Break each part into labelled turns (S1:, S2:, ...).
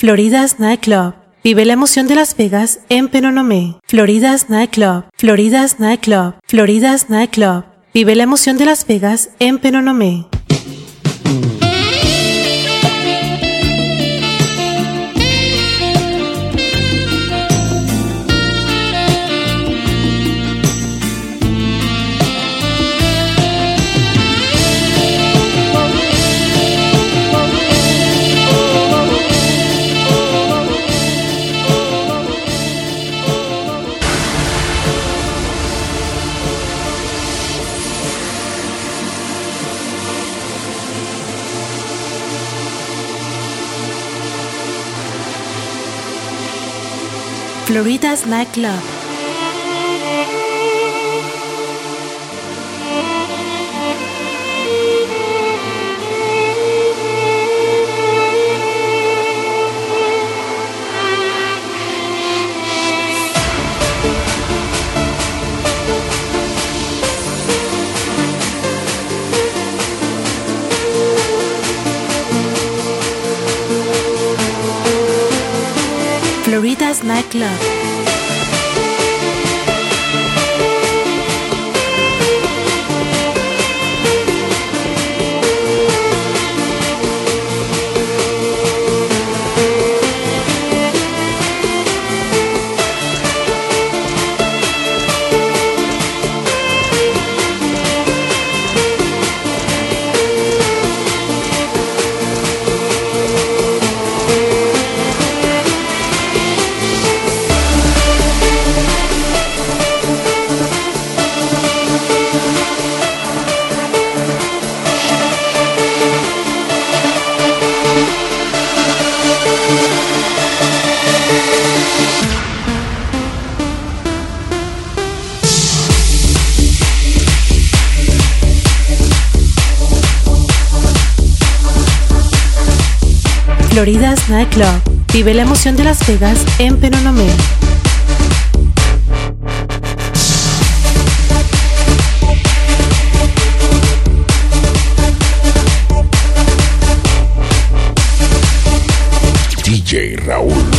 S1: Florida's Nightclub. Vive la emoción de Las Vegas en Penonomé. Florida's Nightclub. Florida's Nightclub. Florida's Nightclub. Vive la emoción de Las Vegas en Penonomé. Florida's nightclub. Night Club. Florida's Nightclub. Vive la emoción de Las Vegas en Penonomé.
S2: DJ Raúl.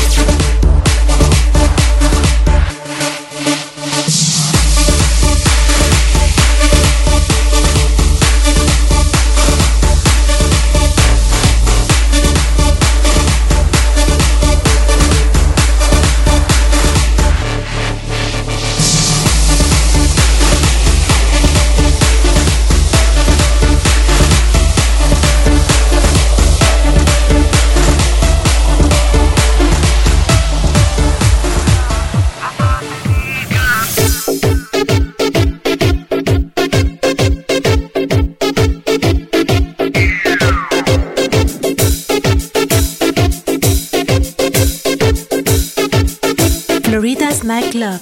S1: Florida's nightclub.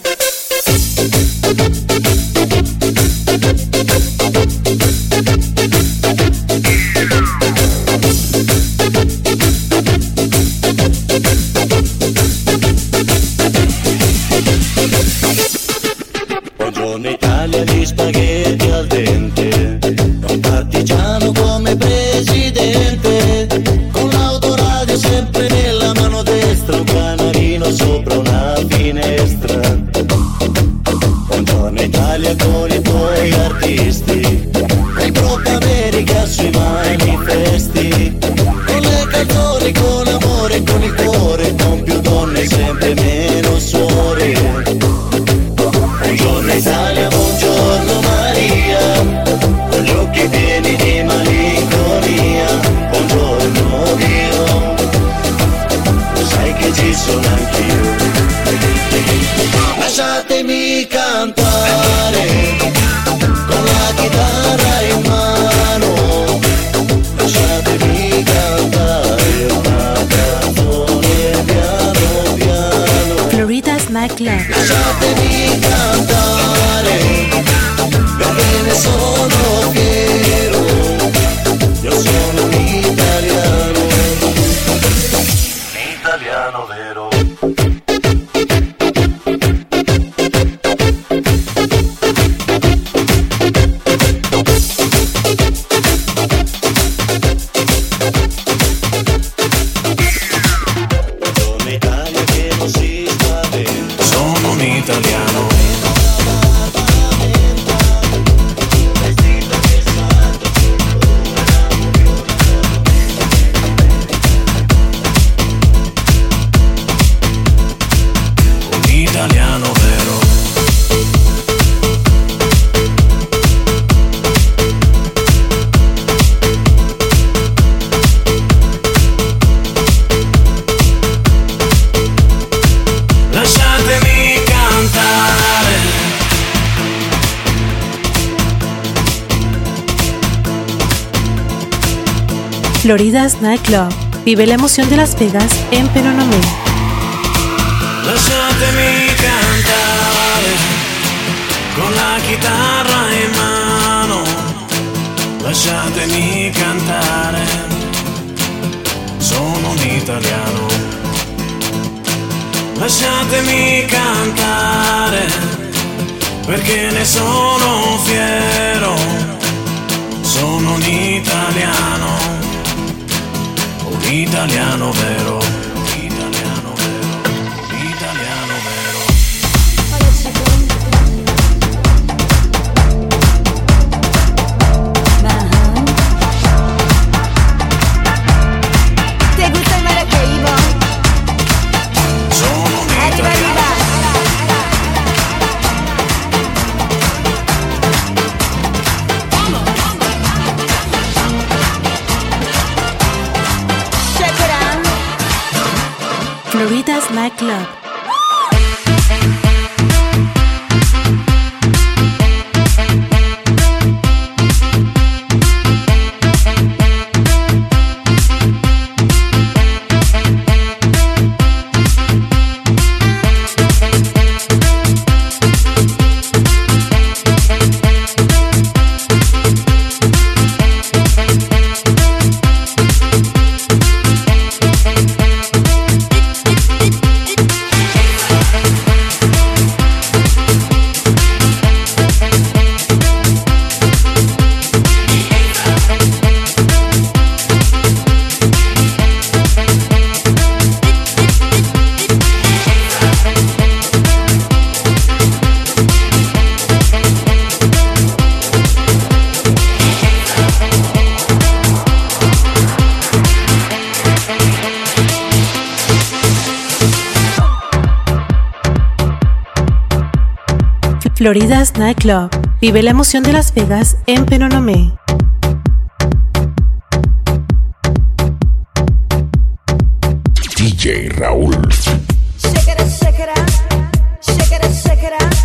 S1: Florida's Nightclub.
S3: Vive la emoción de Las Vegas en Penonomé.
S4: Lasciatemi cantare con la chitarra in mano. Lasciatemi cantare, sono un italiano. Lasciatemi cantare perché ne sono fiero. Sono un italiano, italiano vero.
S3: Nightclub. Florida's Nightclub. Vive la emoción de Las Vegas en Penonomé.
S5: DJ Raúl.
S6: Shake it, up, shake it out. Shake it, up, shake it out.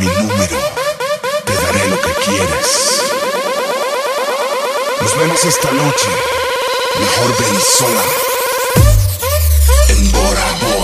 S7: Mi número, te daré lo que quieres. Nos vemos esta noche. Mejor ven sola. En Bora.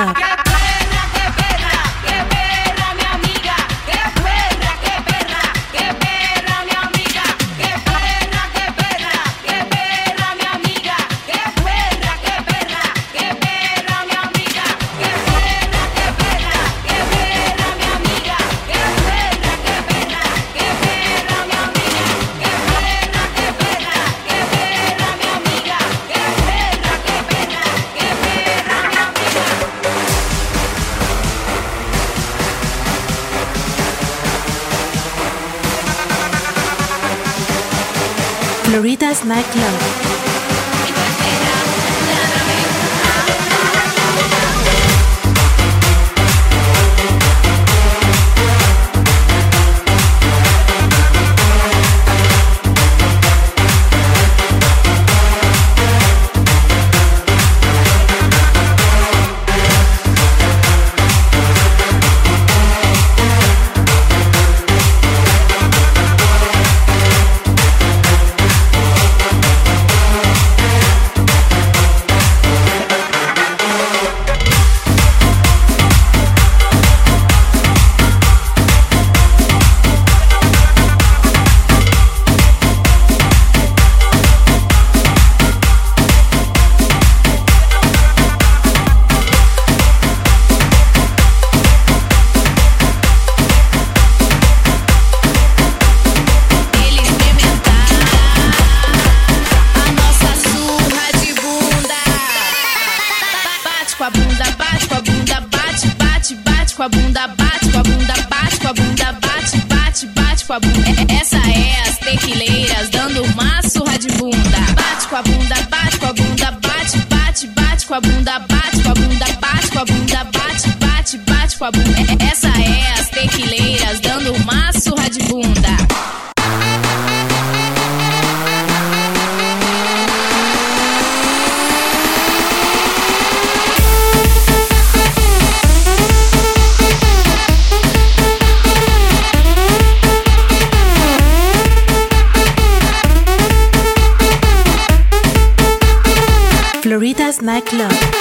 S3: Florida's Florida's
S8: bunda, bate com a bunda, bate com a bunda, bate, bate, bate com a bunda. Essa é as tequileiras dando uma surra de bunda. Bate com a bunda, bate com a bunda, bate, bate, bate com a bunda, bate com a bunda, bate com a bunda, bate, bate, bate com a bunda. Essa é as tequileiras dando uma surra de bunda.
S3: Florida's Nightclub.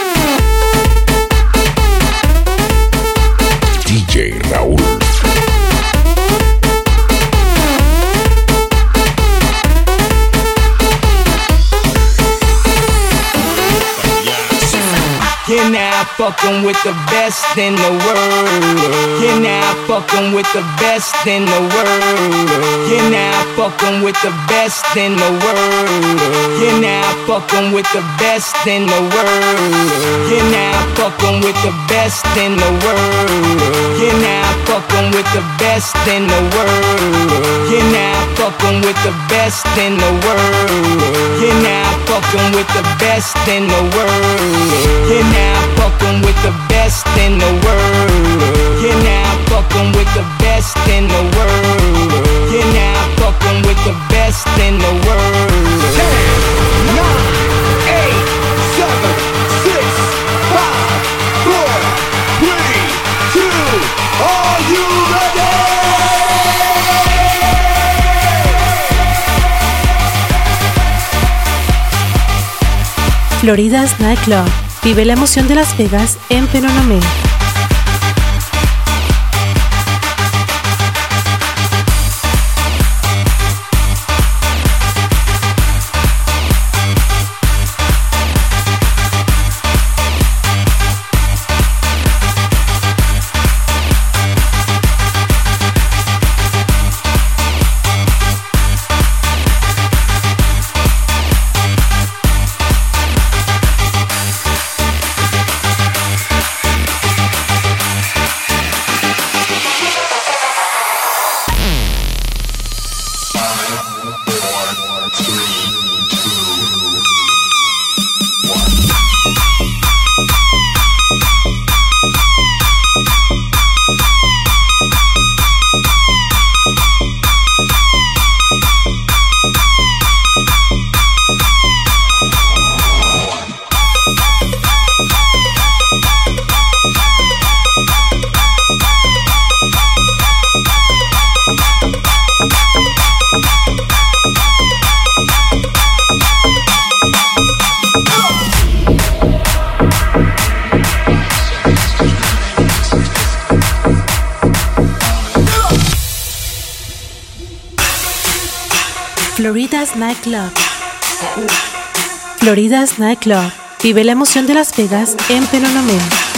S9: Fucking with the best in the world. You're now fucking with the best in the world. You're now fucking with the best in the world. You're now fucking with the best in the world. You're now fucking with the best in the world. You're now fucking with the best in the world. You're now fucking with the best in the world. You're now fucking with the best in the world. You're now with the best in the world. You're now fucking with the best in the world. You're now fucking with the best in the world. Ten, nine, eight, seven, six, five, four, three, two. Are you ready?
S3: Florida's Nightclub. Vive la emoción de Las Vegas en Penonomé. Florida's Nightclub. Florida's Nightclub. Vive la emoción de Las Vegas en Penonomé.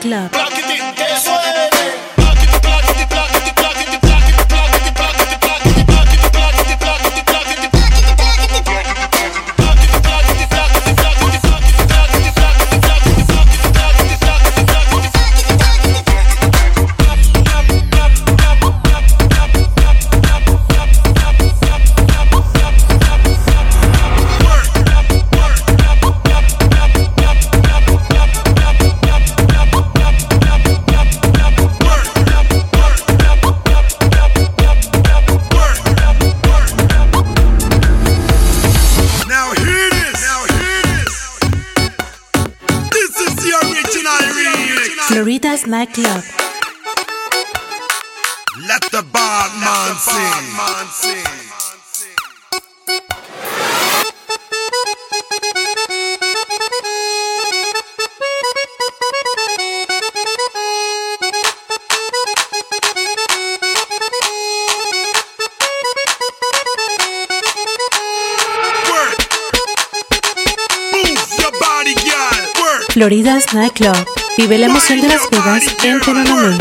S3: Club.
S5: Night Club. Vive la emoción de Las Vegas en Penonomé.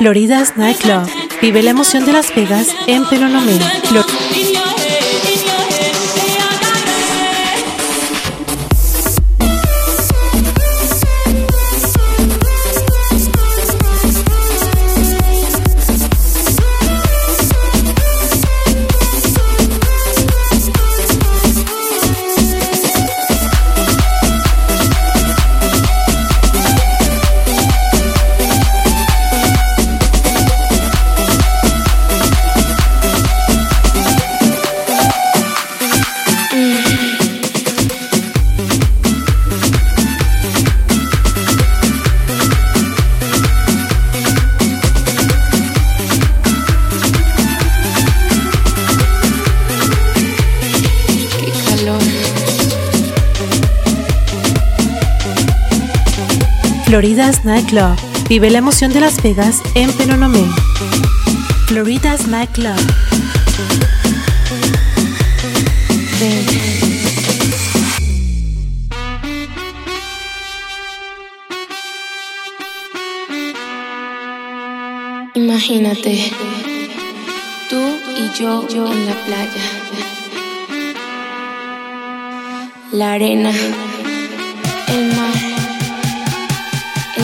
S3: Florida's Nightclub. Vive la emoción de Las Vegas en
S10: Peronomé.
S3: Florida's Nightclub. Vive la emoción de Las Vegas en Penonomé. Florida's Nightclub.
S10: Imagínate, tú y yo, yo en la playa, la arena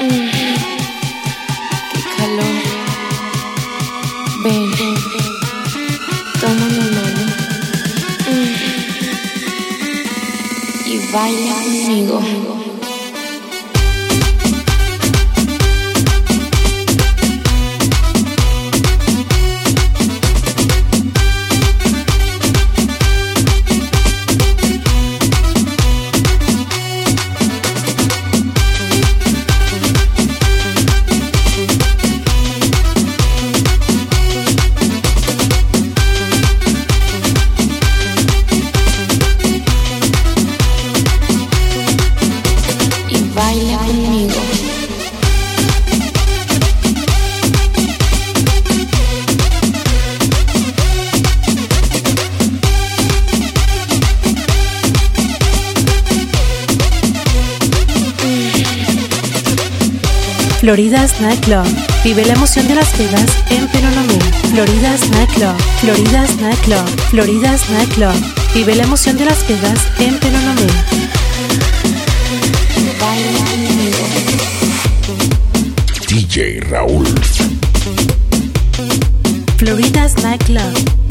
S10: Mm, Qué calor. Ven, toma mi mano. Y baila conmigo.
S3: Florida's Nightclub. Vive la emoción de Las Vegas en Penonomé. Florida's Nightclub. Florida's Nightclub. Florida's Nightclub. Vive la emoción de Las Vegas en
S10: conmigo.
S2: DJ Raúl.
S3: Florida's Nightclub. Florida's